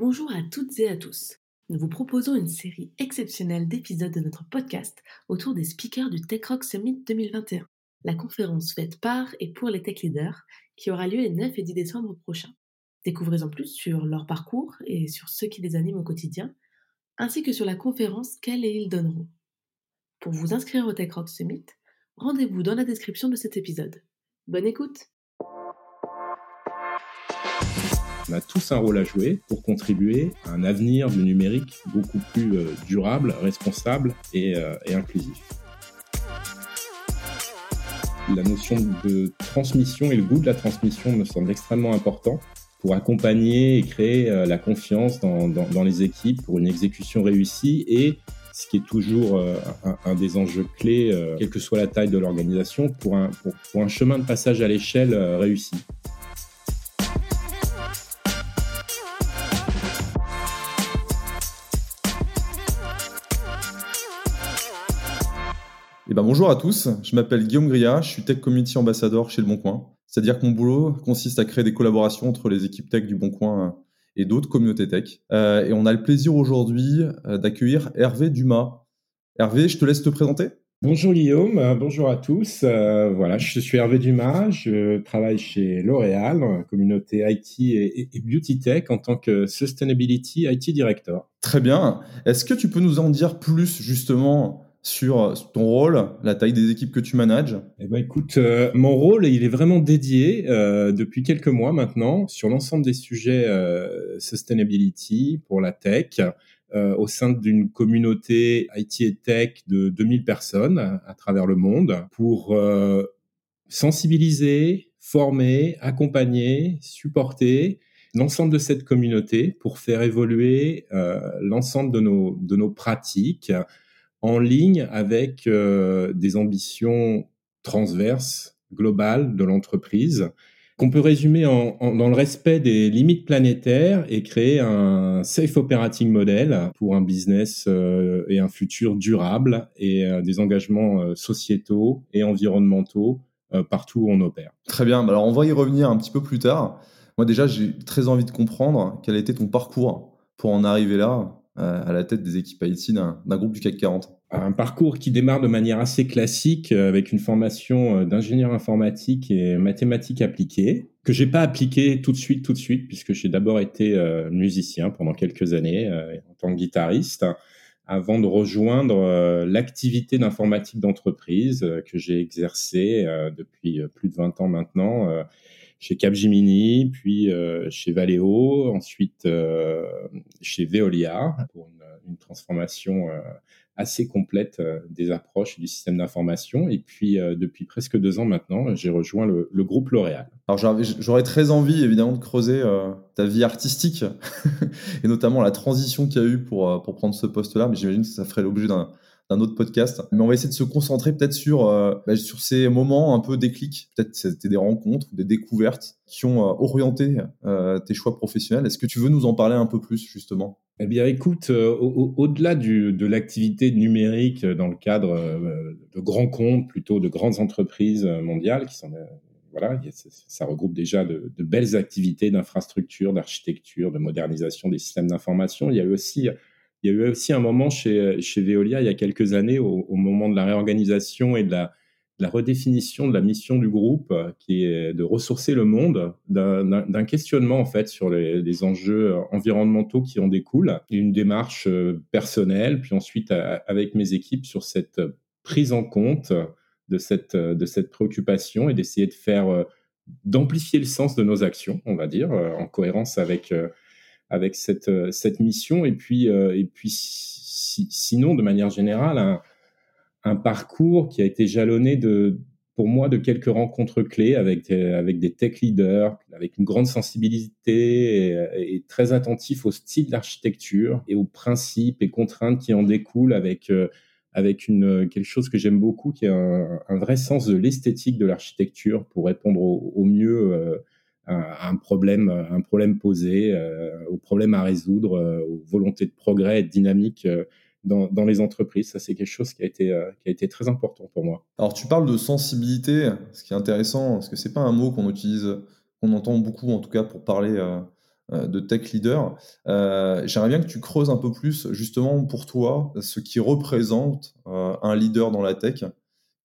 Bonjour à toutes et à tous. Nous vous proposons une série exceptionnelle d'épisodes de notre podcast autour des speakers du Tech Rock Summit 2021, la conférence faite par et pour les tech leaders qui aura lieu les 9 et 10 décembre prochains. Découvrez en plus sur leur parcours et sur ce qui les anime au quotidien, ainsi que sur la conférence qu'elles et ils donneront. Pour vous inscrire au Tech Rock Summit, rendez-vous dans la description de cet épisode. Bonne écoute On a tous un rôle à jouer pour contribuer à un avenir du numérique beaucoup plus euh, durable, responsable et, euh, et inclusif. La notion de transmission et le goût de la transmission me semble extrêmement important pour accompagner et créer euh, la confiance dans, les équipes pour une exécution réussie et ce qui est toujours un, des enjeux clés, quelle que soit la taille de l'organisation, pour un, pour un chemin de passage à l'échelle réussi. Eh ben, bonjour à tous, je m'appelle Guillaume Gria, je suis Tech Community Ambassador chez Le Bon Coin. C'est-à-dire que mon boulot consiste à créer des collaborations entre les équipes tech du Bon Coin euh, et d'autres communautés tech. Euh, et on a le plaisir aujourd'hui euh, d'accueillir Hervé Dumas. Hervé, je te laisse te présenter. Bonjour Guillaume, bonjour à tous. Euh, voilà, je suis Hervé Dumas, je travaille chez L'Oréal, communauté IT et, et, Beauty Tech en tant que Sustainability IT Director. Très bien. Est-ce que tu peux nous en dire plus justement sur ton rôle, la taille des équipes que tu manages Eh ben, écoute, euh, mon rôle, il est vraiment dédié euh, depuis quelques mois maintenant sur l'ensemble des sujets euh, sustainability pour la tech euh, au sein d'une communauté IT et tech de 2000 personnes à, travers le monde pour euh, sensibiliser, former, accompagner, supporter l'ensemble de cette communauté pour faire évoluer l'ensemble de nos, de nos pratiques en ligne avec euh, des ambitions transverses, globales de l'entreprise, qu'on peut résumer dans le respect des limites planétaires et créer un safe operating model pour un business euh, et un futur durable et euh, des engagements sociétaux et environnementaux partout où on opère. Très bien, alors on va y revenir un petit peu plus tard. Moi déjà, j'ai très envie de comprendre quel a été ton parcours pour en arriver là, à la tête des équipes IT d'un groupe du CAC 40 Un parcours qui démarre de manière assez classique euh, avec une formation euh, d'ingénieur informatique et mathématiques appliquées que j'ai pas appliqué tout de suite, tout de suite, puisque j'ai d'abord été musicien pendant quelques années en tant que guitariste avant de rejoindre l'activité d'informatique d'entreprise que j'ai exercée depuis plus de 20 ans maintenant chez Capgemini, puis euh, chez Valeo, ensuite euh, chez Veolia pour une, une transformation euh, assez complète des approches du système d'information. Et puis depuis presque deux ans maintenant, j'ai rejoint le, groupe L'Oréal. Alors j'aurais très envie évidemment de creuser ta vie artistique et notamment la transition qu'il y a eu pour, pour prendre ce poste-là, mais j'imagine que ça ferait l'objet d'un d'un autre podcast. Mais on va essayer de se concentrer peut-être sur, euh, bah, sur ces moments un peu déclics. Peut-être c'était des rencontres, des découvertes qui ont euh, orienté euh, tes choix professionnels. Est-ce que tu veux nous en parler un peu plus justement? Eh bien, écoute, au-delà au de l'activité numérique dans le cadre de grands comptes, plutôt de grandes entreprises mondiales, qui sont voilà, ça regroupe déjà de, de belles activités d'infrastructure, d'architecture, de modernisation des systèmes d'information. Il y a eu aussi il y a eu aussi un moment chez, chez Veolia, il y a quelques années, au, moment de la réorganisation et de la, redéfinition de la mission du groupe, qui est de ressourcer le monde, d'un questionnement en fait sur les, enjeux environnementaux qui en découlent, une démarche euh, personnelle, puis ensuite avec mes équipes sur cette prise en compte de cette, de cette préoccupation et d'essayer de faire, euh, d'amplifier le sens de nos actions, on va dire, euh, en cohérence avec avec cette, euh, cette mission. Et puis, euh, et puis si, sinon, de manière générale, un, parcours qui a été jalonné de, pour moi, de quelques rencontres clés avec, avec des tech leaders, avec une grande sensibilité et, très attentif au style d'architecture et aux principes et contraintes qui en découlent avec, euh, avec une, quelque chose que j'aime beaucoup, qui est un, vrai sens de l'esthétique de l'architecture pour répondre au, mieux un, problème, un problème posé, euh, aux problèmes à résoudre, euh, aux volontés de progrès et de dynamique euh, dans, dans, les entreprises. Ça, c'est quelque chose qui a, été, qui a été très important pour moi. Alors, tu parles de sensibilité, ce qui est intéressant, parce que c'est pas un mot qu'on utilise, qu'on entend beaucoup, en tout cas, pour parler de tech leader. J'aimerais bien que tu creuses un peu plus, justement, pour toi, ce qui représente un leader dans la tech.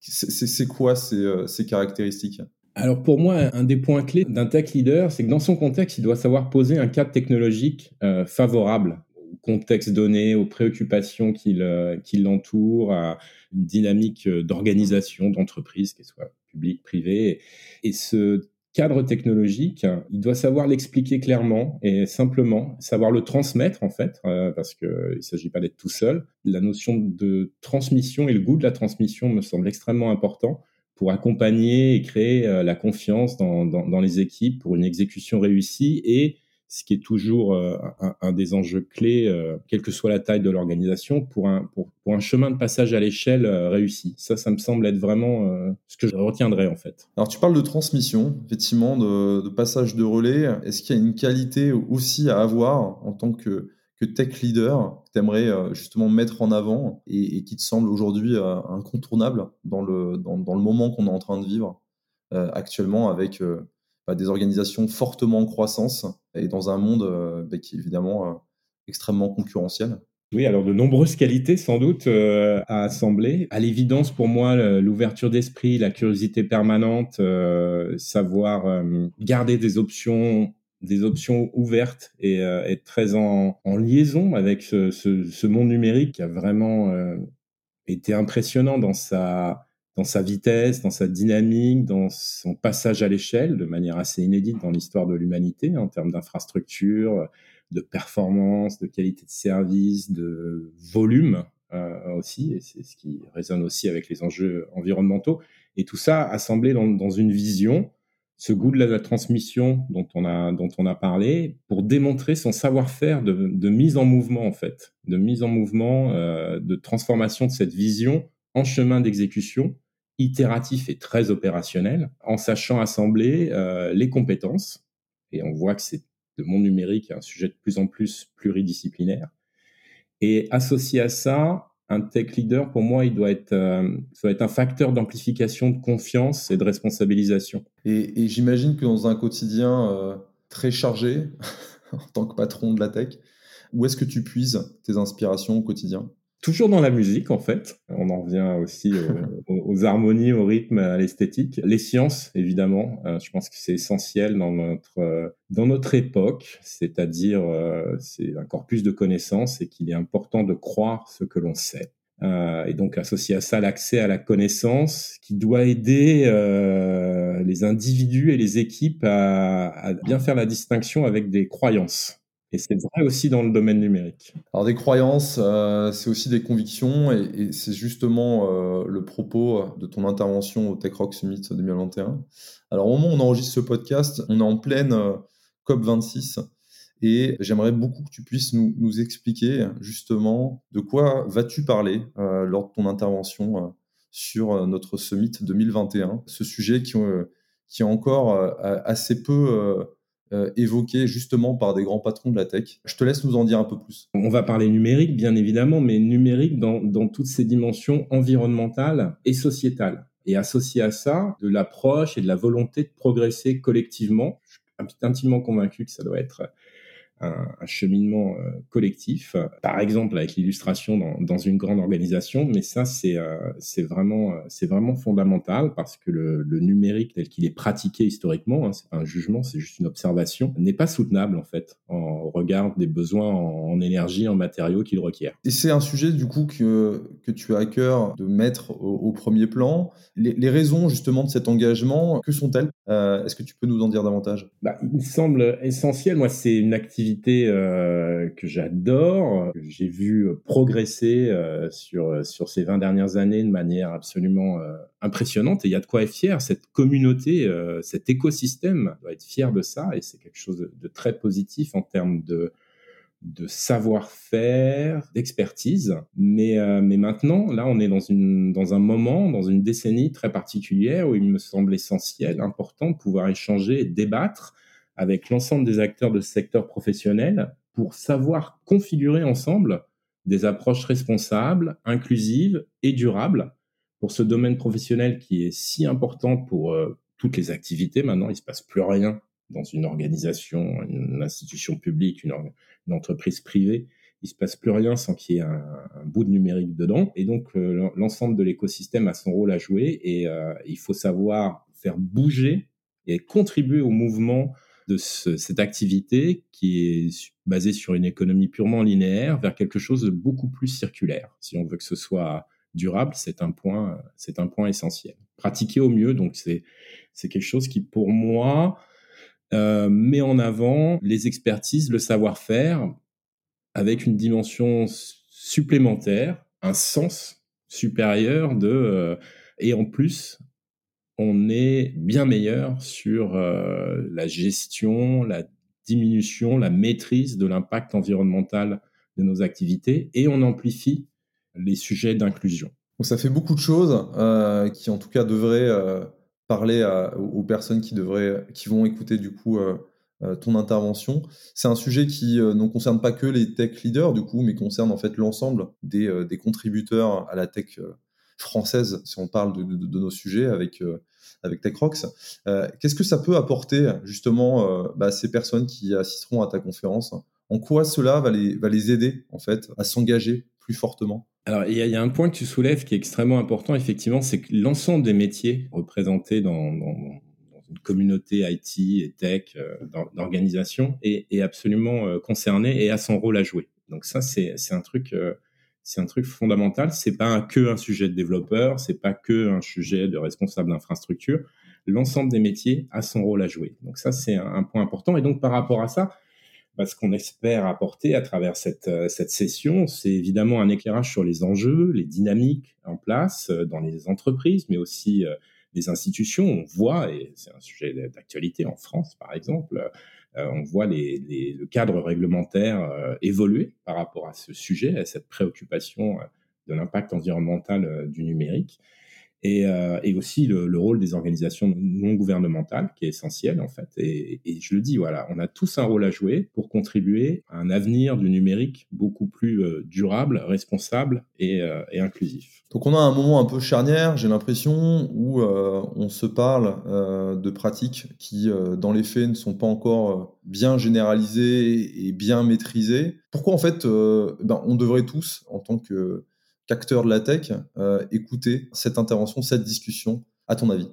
C'est quoi ces caractéristiques? Alors pour moi, un des points clés d'un tech leader, c'est que dans son contexte, il doit savoir poser un cadre technologique euh, favorable au contexte donné, aux préoccupations qui l'entourent, à une dynamique euh, d'organisation d'entreprise, qu'elle soit publique, privée. Et ce cadre technologique, il doit savoir l'expliquer clairement et simplement, savoir le transmettre en fait, euh, parce qu'il ne s'agit pas d'être tout seul. La notion de transmission et le goût de la transmission me semble extrêmement important pour accompagner et créer euh, la confiance dans, dans, les équipes pour une exécution réussie et ce qui est toujours euh, un, des enjeux clés, euh, quelle que soit la taille de l'organisation, pour un, pour, pour, un chemin de passage à l'échelle réussi. Ça, ça me semble être vraiment ce que je retiendrai en fait. Alors tu parles de transmission, effectivement, de, de passage de relais. Est-ce qu'il y a une qualité aussi à avoir en tant que que tech leader que tu aimerais euh, justement mettre en avant et, qui te semble aujourd'hui euh, incontournable dans le, dans, le moment qu'on est en train de vivre euh, actuellement avec bah, des organisations fortement en croissance et dans un monde bah, qui est évidemment extrêmement concurrentiel oui, alors de nombreuses qualités sans doute à assembler. À l'évidence, pour moi, l'ouverture d'esprit, la curiosité permanente, savoir garder des options des options ouvertes et euh, être très en, en, liaison avec ce, ce, ce, monde numérique qui a vraiment euh, été impressionnant dans sa, dans sa vitesse, dans sa dynamique, dans son passage à l'échelle de manière assez inédite dans l'histoire de l'humanité en termes d'infrastructure, de performance, de qualité de service, de volume euh, aussi, et c'est ce qui résonne aussi avec les enjeux environnementaux. Et tout ça assemblé dans, dans une vision ce goût de la, transmission dont on a dont on a parlé pour démontrer son savoir-faire de, de, mise en mouvement en fait, de mise en mouvement, euh, de transformation de cette vision en chemin d'exécution itératif et très opérationnel, en sachant assembler euh, les compétences. Et on voit que c'est le monde numérique un sujet de plus en plus pluridisciplinaire. Et associé à ça, un tech leader, pour moi, il doit être, euh, doit être un facteur d'amplification de confiance et de responsabilisation. Et, j'imagine que dans un quotidien euh, très chargé, en tant que patron de la tech, où est-ce que tu puises tes inspirations au quotidien? Toujours dans la musique, en fait. On en revient aussi aux, harmonies, au rythme, à l'esthétique. Les sciences, évidemment. Euh, je pense que c'est essentiel dans notre, euh, dans notre époque. C'est-à-dire, euh, c'est un corpus de connaissances et qu'il est important de croire ce que l'on sait. et donc, associé à ça, l'accès à la connaissance qui doit aider les individus et les équipes à, à bien faire la distinction avec des croyances. Et c'est vrai aussi dans le domaine numérique. Alors des croyances, euh, c'est aussi des convictions, et, c'est justement euh, le propos de ton intervention au Tech Rock Summit 2021. Alors au moment où on enregistre ce podcast, on est en pleine euh, COP26, et j'aimerais beaucoup que tu puisses nous, expliquer justement de quoi vas-tu parler lors de ton intervention sur notre Summit 2021, ce sujet qui est encore assez peu euh, évoqué justement par des grands patrons de la tech. Je te laisse nous en dire un peu plus. On va parler numérique, bien évidemment, mais numérique dans, dans toutes ses dimensions environnementales et sociétales. Et associé à ça, de l'approche et de la volonté de progresser collectivement. Je suis intimement convaincu que ça doit être un, cheminement euh, collectif, par exemple avec l'illustration dans, dans, une grande organisation, mais ça c'est euh, c'est vraiment euh, c'est vraiment fondamental parce que le, le numérique tel qu'il est pratiqué historiquement, hein, c'est pas un jugement, c'est juste une observation, n'est pas soutenable en fait en regard des besoins en, énergie, en matériaux qu'il requiert. Et c'est un sujet du coup que que tu as à cœur de mettre au, premier plan. Les, les, raisons justement de cet engagement, que sont-elles? Est-ce que tu peux nous en dire davantage? Bah, Il me semble essentiel. Moi, c'est une activité euh, que j'adore, que j'ai vu progresser euh, sur sur ces 20 dernières années de manière absolument euh, impressionnante. Et il y a de quoi être fier. Cette communauté, cet écosystème doit être fier de ça. Et c'est quelque chose de, très positif en termes de de savoir-faire, d'expertise. Mais, mais maintenant, là, on est dans, une, dans un moment, dans une décennie très particulière où il me semble essentiel, important de pouvoir échanger et débattre avec l'ensemble des acteurs de ce secteur professionnel pour savoir configurer ensemble des approches responsables, inclusives et durables pour ce domaine professionnel qui est si important pour euh, toutes les activités. Maintenant, il se passe plus rien dans une organisation, une institution publique, une, entreprise privée, il se passe plus rien sans qu'il y ait un, bout de numérique dedans. Et donc, euh, l'ensemble de l'écosystème a son rôle à jouer et euh, il faut savoir faire bouger et contribuer au mouvement de cette activité qui est basée sur une économie purement linéaire vers quelque chose de beaucoup plus circulaire. Si on veut que ce soit durable, c'est un point, c'est un point essentiel. Pratiquer au mieux, donc c'est c'est quelque chose qui pour moi euh, met en avant les expertises, le savoir-faire avec une dimension supplémentaire, un sens supérieur de euh, et en plus on est bien meilleur sur euh, la gestion, la diminution, la maîtrise de l'impact environnemental de nos activités et on amplifie les sujets d'inclusion. Ça fait beaucoup de choses euh, qui en tout cas devraient euh, parler aux personnes qui devraient, qui vont écouter du coup ton intervention. C'est un sujet qui ne concerne pas que les tech leaders du coup, mais concerne en fait l'ensemble des, contributeurs à la tech française, si on parle de, de nos sujets avec avec TechRox. Euh, qu'est-ce que ça peut apporter justement euh, bah, ces personnes qui assisteront à ta conférence? En quoi cela va les, va les aider en fait à s'engager plus fortement? Alors, il y, a un point que tu soulèves qui est extrêmement important, effectivement, c'est que l'ensemble des métiers représentés dans, une communauté IT et tech euh, d'organisation est, absolument concerné et a son rôle à jouer. Donc ça, c'est un truc c'est un truc fondamental. C'est pas que un sujet de développeur, c'est pas que un sujet de responsable d'infrastructure. L'ensemble des métiers a son rôle à jouer. Donc ça, c'est un, point important. Et donc par rapport à ça, bah, ce qu'on espère apporter à travers cette, euh, cette session, c'est évidemment un éclairage sur les enjeux, les dynamiques en place euh, dans les entreprises, mais aussi euh, les institutions. On voit, et c'est un sujet d'actualité en France par exemple, on voit le cadre réglementaire euh, évoluer par rapport à ce sujet, à cette préoccupation euh, de l'impact environnemental du numérique. Et, aussi le, rôle des organisations non gouvernementales qui est essentiel en fait. Et, je le dis, voilà, on a tous un rôle à jouer pour contribuer à un avenir du numérique beaucoup plus durable, responsable et inclusif. Donc on a un moment un peu charnière, j'ai l'impression, où euh, on se parle euh, de pratiques qui, euh, dans les faits, ne sont pas encore bien généralisées et bien maîtrisées. Pourquoi en fait, ben, on devrait tous, en tant qu'acteurs de la tech, écouter cette intervention, cette discussion, à ton avis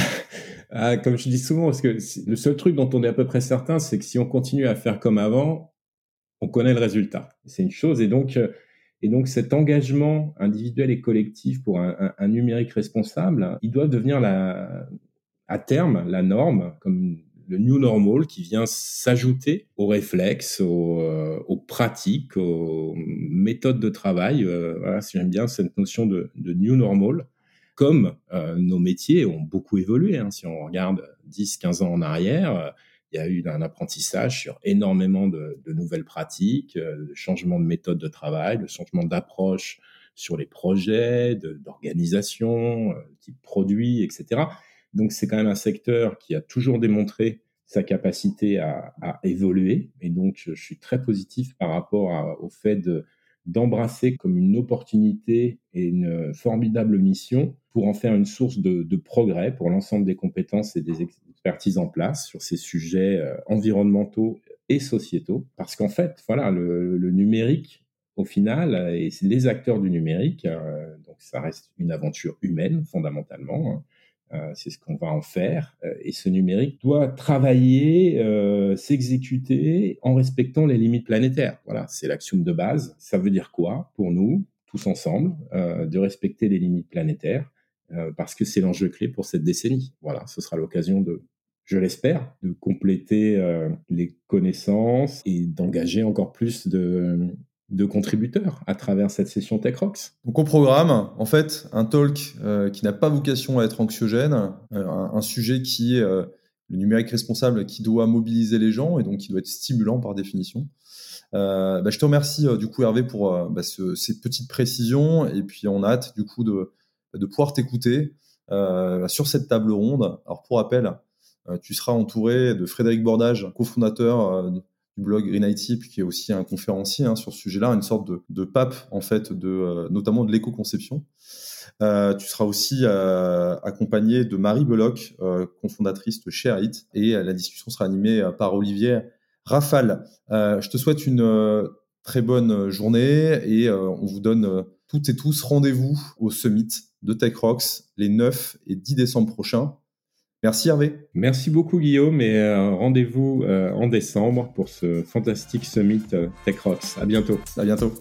ah, Comme je dis souvent, parce que le seul truc dont on est à peu près certain, c'est que si on continue à faire comme avant, on connaît le résultat. C'est une chose, et donc et donc cet engagement individuel et collectif pour un, un, numérique responsable, il doit devenir la, à terme la norme, comme le new normal qui vient s'ajouter aux réflexes, aux, euh, aux, pratiques, aux méthodes de travail. Euh, voilà, j'aime bien cette notion de, new normal, comme euh, nos métiers ont beaucoup évolué. Hein, si on regarde 10-15 ans en arrière, il y a eu un apprentissage sur énormément de, nouvelles pratiques, euh, de changement de méthode de travail, de changement d'approche sur les projets, d'organisation, euh, type produit, etc. Donc c'est quand même un secteur qui a toujours démontré sa capacité à, évoluer. Et donc je, suis très positif par rapport au fait de d'embrasser comme une opportunité et une formidable mission pour en faire une source de, progrès pour l'ensemble des compétences et des, expertise en place sur ces sujets euh, environnementaux et sociétaux. Parce qu'en fait, voilà, le, numérique, au final, et les acteurs du numérique, euh, donc ça reste une aventure humaine fondamentalement. Hein, c'est ce qu'on va en faire. et ce numérique doit travailler, s'exécuter en respectant les limites planétaires. Voilà, c'est l'axiome de base. Ça veut dire quoi pour nous, tous ensemble, de respecter les limites planétaires euh, parce que c'est l'enjeu clé pour cette décennie. Voilà, ce sera l'occasion de, je l'espère, de compléter euh, les connaissances et d'engager encore plus de, de contributeurs à travers cette session TechRox. Donc au programme, en fait, un talk euh, qui n'a pas vocation à être anxiogène, un, sujet qui est le numérique responsable qui doit mobiliser les gens et donc qui doit être stimulant par définition. Bah, je te remercie du coup Hervé pour bah, ces petites précisions et puis on a hâte du coup de, de pouvoir t'écouter euh, sur cette table ronde. Alors pour rappel, euh, tu seras entouré de Frédéric Bordage, cofondateur euh, du blog Green IT, qui est aussi un conférencier hein, sur ce sujet-là, une sorte de, pape en fait, de, notamment de l'éco-conception. tu seras aussi accompagné de Marie Beloc, cofondatrice de ShareIt, et la discussion sera animée par Olivier Rafale. je te souhaite une très bonne journée et on vous donne toutes et tous rendez-vous au Summit de TechRox les 9 et 10 décembre prochains. Merci Hervé. Merci beaucoup Guillaume et euh, rendez-vous euh, en décembre pour ce fantastique Summit euh, TechRox. À bientôt. À bientôt.